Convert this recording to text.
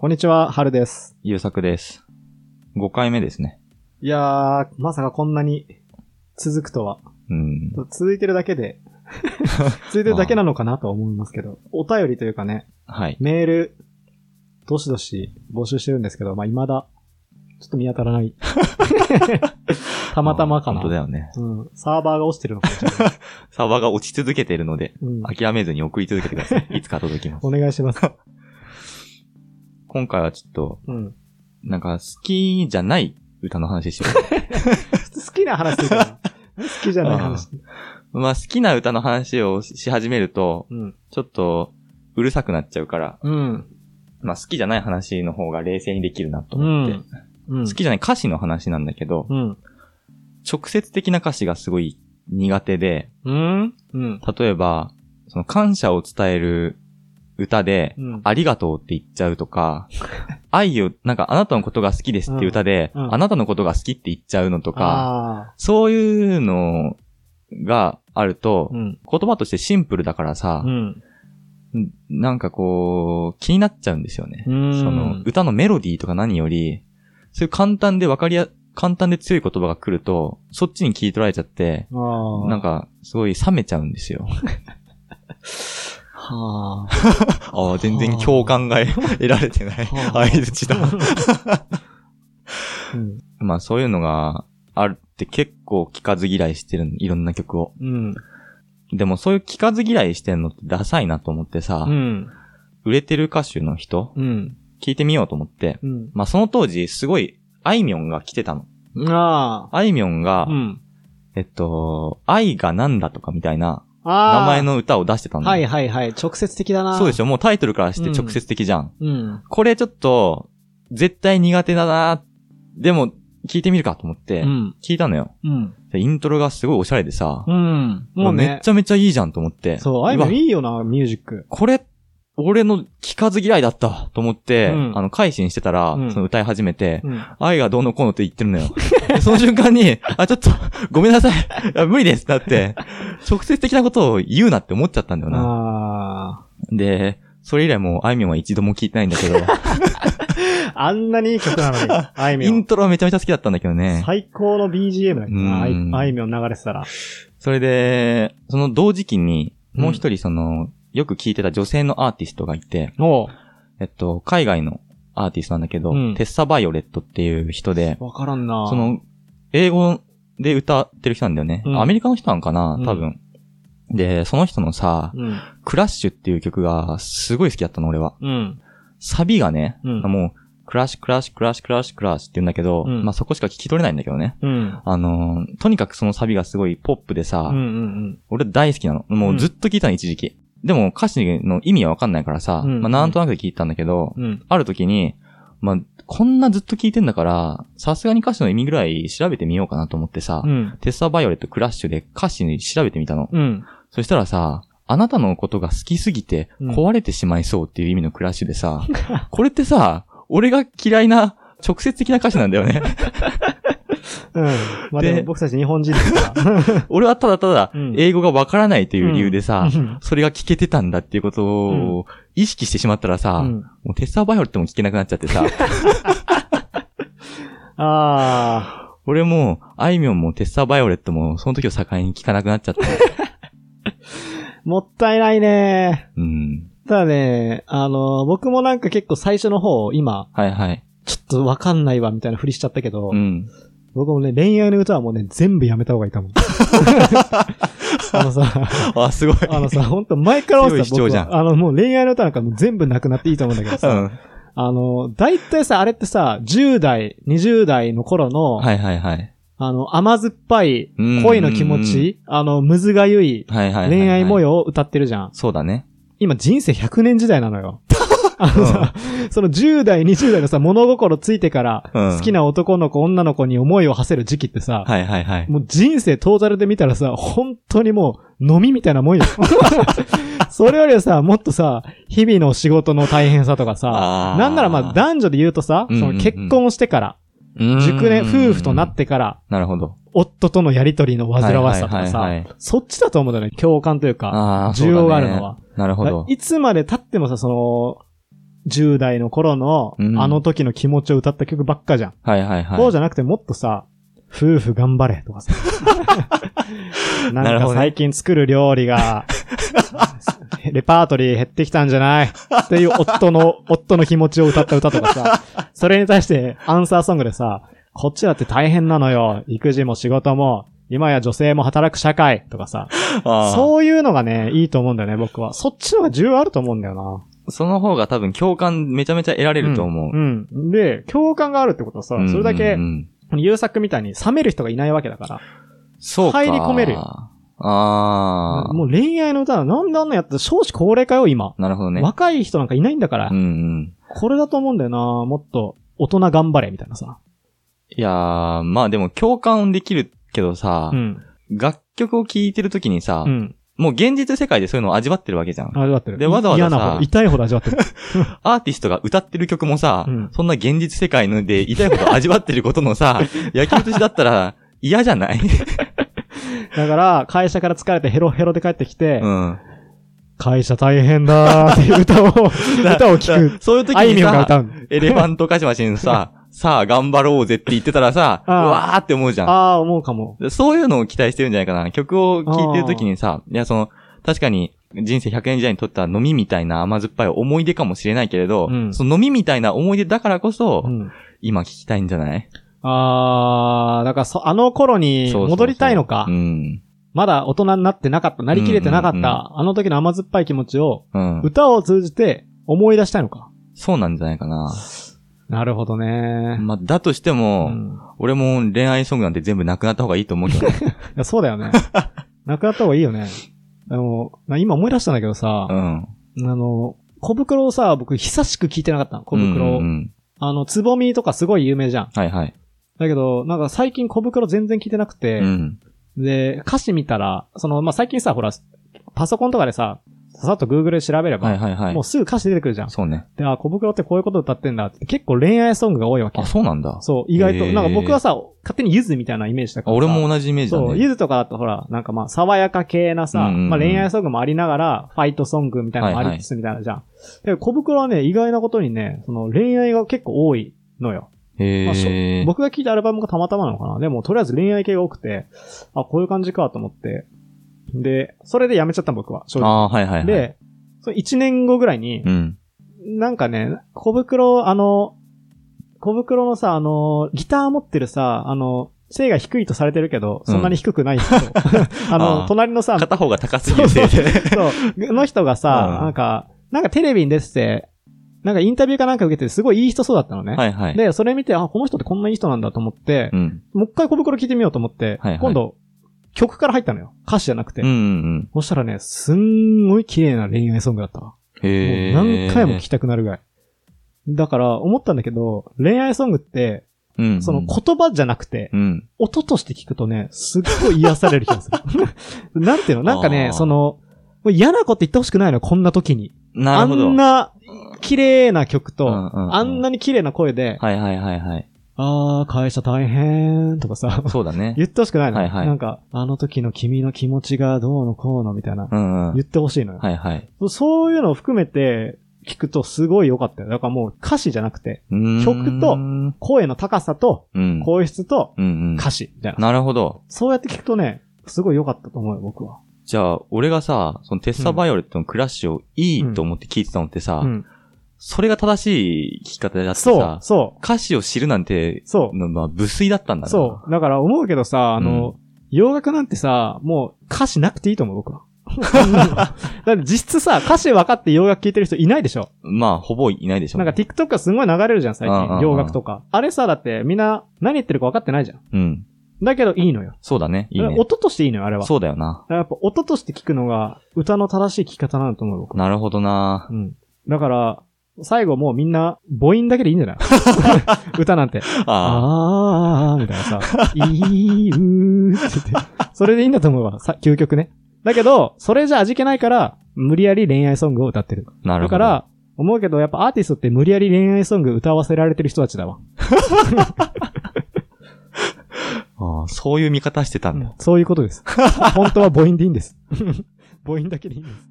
こんにちは、はるです。ゆうさくです。5回目ですね。いやー、まさかこんなに続くとは。うん。続いてるだけで、続いてるだけなのかなとは思いますけど、お便りというかね、はい。メール、どしどし募集してるんですけど、まあ、未だ、ちょっと見当たらない。たまたまかな。本当だよね。うん。サーバーが落ちてるのかもしれない。サーバーが落ち続けてるので、うん。諦めずに送り続けてください。いつか届きます。お願いします。今回はちょっと、うん。なんか好きじゃない歌の話しよ 好きな話というか、好きじゃない話。う。まあ好きな歌の話をし始めると、うん。ちょっと、うるさくなっちゃうから、うん。まあ好きじゃない話の方が冷静にできるなとう思って。ん。うん。好きじゃない歌詞の話なんだけど、うん。直接的な歌詞がすごい苦手で、うん。うん。例えば、その感謝を伝える歌で、うん。ありがとうって言っちゃうとか、愛を、なんかあなたのことが好きですっていう歌で、うんうんあなたのことが好きって言っちゃうのとか、あそういうのがあるとー。、うん。言葉としてシンプルだからさう、ん。なんかこう、気になっちゃうんですよね。うんその、歌のメロディーとか何より、そういう簡単でわかりや、簡単で強い言葉が来ると、そっちに聞い取られちゃって。なん、か、すごい冷めちゃうんですよ。はあ。ああ、全然共感が得られてないはあ相槌だ。うん。まあそういうのがあるって結構聞かず嫌いしてるのいろんな曲を。うん。でもそういう聞かず嫌いしてんのってダサいなと思ってさ、うん。売れてる歌手の人、うん。聞いてみようと思って、うん。まあその当時すごい、あいみょんが来てたの。ああ。あいみょんが、うん。えっと、愛がなんだとかみたいな。名前の歌を出してたの。はいはいはい。直接的だな。そうでしょ？もうタイトルからして直接的じゃん。うん。これちょっと、絶対苦手だなでも、聞いてみるかと思ってう、ん。聞いたのよ。うん。でイントロがすごいオシャレでさ、うん。もうねめっち。ゃめちゃいいじゃんと思って。そう、あいみょんわいいよな、ミュージック。これ、俺の聞かず嫌いだったと思って、うんあの、改心してたら、うんその歌い始めて、うん。愛がどうのこうのって言ってるのよ。で その瞬間に、あ、ちょっと、ごめんなさい。あ無理ですってなって、直接的なことを言うなって思っちゃったんだよな。あで、それ以来もう、あいみょんは一度も聞いてないんだけど、あ。あんなにいい曲なのに、あいみょん。イントロはめちゃめちゃ好きだったんだけどね。最高の BGM だけあいみょん流れてたら。それで、その同時期に、もう一人その、よく聞いてた女性のアーティストがいて、おうえっと、海外のアーティストなんだけど、うんテッサ・バイオレットっていう人で、わからんなそ、の、英語で歌ってる人なんだよね。うんアメリカの人なんかなうん多分。で、その人のさ、うん。クラッシュっていう曲がすごい好きだったの、俺は。うん。サビがね、うんもう、クラッシュ、クラッシュ、クラッシュ、クラッシュ、クラッシュって言うんだけど、うんまあそこしか聞き取れないんだけどね。うん。あのーとにかくそのサビがすごいポップでさ、うんうん俺大好きなの。もうずっと聞いたの、一時期。でも歌詞の意味はわかんないからさ、うんまあなんとなくで聞いたんだけど、うん。うん。ある時に、まあ、こんなずっと聞いてんだから、さすがに歌詞の意味ぐらい調べてみようかなと思ってさ、うん。テッサ・バイオレット・クラッシュで歌詞に調べてみたの。うん。そしたらさ、あなたのことが好きすぎてうん壊れてしまいそうっていう意味のクラッシュでさ、これってさ、俺が嫌いな直接的な歌詞なんだよね。うん。まあででも僕たち日本人ですから。俺はただただうん英語がわからないという理由でさ、うんそれが聞けてたんだっていうことを意識してしまったらさ、うんもうテッサ・バイオレットも聞けなくなっちゃってさ、あ俺も、あいみょんもテッサ・バイオレットもその時を境に聞かなくなっちゃって。あ。もったいないね。うん。ただね、あの、僕もなんか結構最初の方、今、はいはい。ちょっとわかんないわ、みたいなふりしちゃったけど、うん。僕もね、恋愛の歌はもうね、全部やめた方がいいと思う。あのさ、あ、すごい。あのさ、ほんと前から思ってたあの、もう恋愛の歌なんかもう全部なくなっていいと思うんだけどさ、うん。あの、大体さ、あれってさ、10代、20代の頃の、はいはいはい。あの、甘酸っぱいうん恋の気持ち、あの、むずがゆい。恋愛模様を歌ってるじゃん。そうだね。今人生100年時代なのよ。あのさ、その10代、20代のさ、物心ついてから、うん好きな男の子、女の子に思いを馳せる時期ってさ、はいはいはい。もう人生トータルで見たらさ、本当にもう飲みみたいなもんよ。それよりはさ、もっとさ、日々の仕事の大変さとかさなんならまあ男女で言うとさ、その結婚してから、熟年、夫婦となっ。てから、なるほど。夫とのやりとりの煩わしさとかさそっちだと思うんだよね、共感というか、需要があるのは。なるほど。いつまで経ってもさ、その、10代の頃のうんあの時の気持ちを歌った曲ばっかじゃん。はいはいはい。そうじゃなくてもっとさ、夫婦頑張れとかさ。な なんるほどねか最近作る料理が、レパートリー減ってきたんじゃない？っていう夫の、夫の気持ちを歌った歌とかさ、それに対してアンサーソングでさ、こっちだって大変なのよ。育児も仕事も、今や女性も働く社会とかさ、あーそういうのがね、いいと思うんだよね、僕は。そっちの方が重要あると思うんだよな。その方が多分共感めちゃめちゃ得られると思う。うん。うんで、共感があるってことはさ、それだけ優作みたいに冷める人がいないわけだから。そうか。入り込めるよああ。もう恋愛の歌はなんであんなやって少子高齢化よ、今。なるほどね。若い人なんかいないんだから。うんうん。これだと思うんだよなもっと、大人頑張れ、みたいなさ。いやー、まあでも共感できるけどさう、ん。楽曲を聴いてるときにさう、ん。もう現実世界でそういうのを味わってるわけじゃん。味わってる。でわざわざさ嫌な痛いほど味わってる。アーティストが歌ってる曲もさ、うんそんな現実世界ので痛いほど味わってることのさ、焼き落としだったら嫌じゃない？だから、会社から疲れてヘロヘロで帰ってきて、うん。会社大変だーっていう歌を、歌を聞く。そういう時にさ。エレファントカシマシンさ、さあ頑張ろうぜって言ってたらさ、うわーって思うじゃん。ああ、思うかも。そういうのを期待してるんじゃないかな。曲を聴いてるときにさ、いや、その、確かに、人生100年時代にとった飲みみたいな甘酸っぱい思い出かもしれないけれど、うんその飲みみたいな思い出だからこそ、うん。今聞きたいんじゃない？ああ、だからそ、あの頃にそうそうそう戻りたいのか？うん。まだ大人になってなかった、なりきれてなかった、うんうんうんあの時の甘酸っぱい気持ちを、うん。歌を通じて思い出したいのか？そうなんじゃないかな。なるほどね。まあ、だとしても、うん俺も恋愛ソングなんて全部なくなった方がいいと思うけどね。いやそうだよね。なくなった方がいいよね。でも、な今思い出したんだけどさ、うん。あの、小袋をさ、僕久しく聞いてなかったの、小袋を。うんうんあの、つぼみとかすごい有名じゃん。はいはい。だけど、なんか最近小袋全然聞いてなくて、うん。で、歌詞見たら、その、まあ、最近さ、ほら、パソコンとかでさ、ささっと Google で調べれば、はいはいはいもう。すぐ歌詞出てくるじゃん。そうね。で、あ、小袋ってこういうこと歌ってんだって、結構恋愛ソングが多いわけあ、。そうなんだ。そう、意外と。なんか僕はさ、勝手にゆずみたいなイメージだから俺も同じイメージだそう、ね。ゆずとかだとほら、なんかまあ、爽やか系なさ、うんうんうんまあ恋愛ソングもありながら、ファイトソングみたいなのもありつつみたいなじゃん。で、小袋はね、意外なことにね、その恋愛が結構多いのよ。まあ。僕が聴いたアルバムがたまたまなのかな。でも、とりあえず恋愛系が多くて、あ、こういう感じかと思って。で、それでやめちゃったの僕は、正直。ああー、はいはいはい。、で、その1年後ぐらいに、うん。なんかね、小袋、あの、小袋のさ、あの、ギター持ってるさ、あの、背が低いとされてるけど、そんなに低くない人。あ あの、ー隣のさ、片方が高すぎるせいで。そう、の人がさ、うんなんか、なんかテレビに出てて、なんかインタビューかなんか受けてすごいいい人そうだったのね。はいはい。で、それ見て、あ、この人ってこんないい人なんだと思ってう、ん。もう一回小袋聞いてみようと思って、はいはい今度、曲から入ったのよ。歌詞じゃなくて。うんうんうん。そしたらね、すんごい綺麗な恋愛ソングだったわ。もう。何回も聴きたくなるぐらい。だから、思ったんだけど、恋愛ソングって、うんうん。その言葉じゃなくて、うん。音として聞くとね、すっごい癒される気がする。なんていうの？なんかあね、ーその、もう嫌なこと言ってほしくないのよこんな時に。あなるほど。んな、綺麗な曲と、あんなに綺麗な声で、はいはいはいはい。あー、会社大変とかさ、そうだね。言ってほしくないの。はいはいなんか、あの時の君の気持ちがどうのこうのみたいな、うんうん。言ってほしいのよ。はいはい。そういうのを含めて聞くとすごい良かったよ。だからもう歌詞じゃなくて、曲と声の高さと、うん。声質とうんうん。歌詞みたいな。なるほど。そうやって聞くとね、すごい良かったと思うよ、僕は。じゃあ、俺がさ、そのテッサバイオレットのクラッシュをいいと思って聞いてたのってさ、うん。それが正しい聞き方であってそうさ、、そ歌詞を知るなんて、う、そう。のまあ、無粋だったんだな。そう。だから思うけどさ、あの、洋楽なんてさ、もう歌詞なくていいと思う、僕は。だって実質さ、歌詞分かって洋楽聴いてる人いないでしょまあ、ほぼいないでしょ。なんか TikTok がすごい流れるじゃん、最近。洋楽とか。あれさ、だってみんな何言ってるか分かってないじゃん。うん。だけどいいのよ。そうだね。いいね。音としていいのよ、あれは。そうだよな。やっぱ音として聞くのが歌の正しい聞き方なんだと思う、僕。なるほどな。うん。だから、最後もうみんな母音だけでいいんじゃない？歌なんて。ああーみたいなさ、いーうーって言って。それでいいんだと思うわ。さ、究極ね。だけど、それじゃ味気ないから、無理やり恋愛ソングを歌ってる。あ。なるほど。だから、思うけど、やっぱアーティストって無理やり恋愛ソング歌わせられてる人たちだわ。ああそういう見方してたんだ。そういうことです。本当は母音でいいんです。母音だけでいいんです。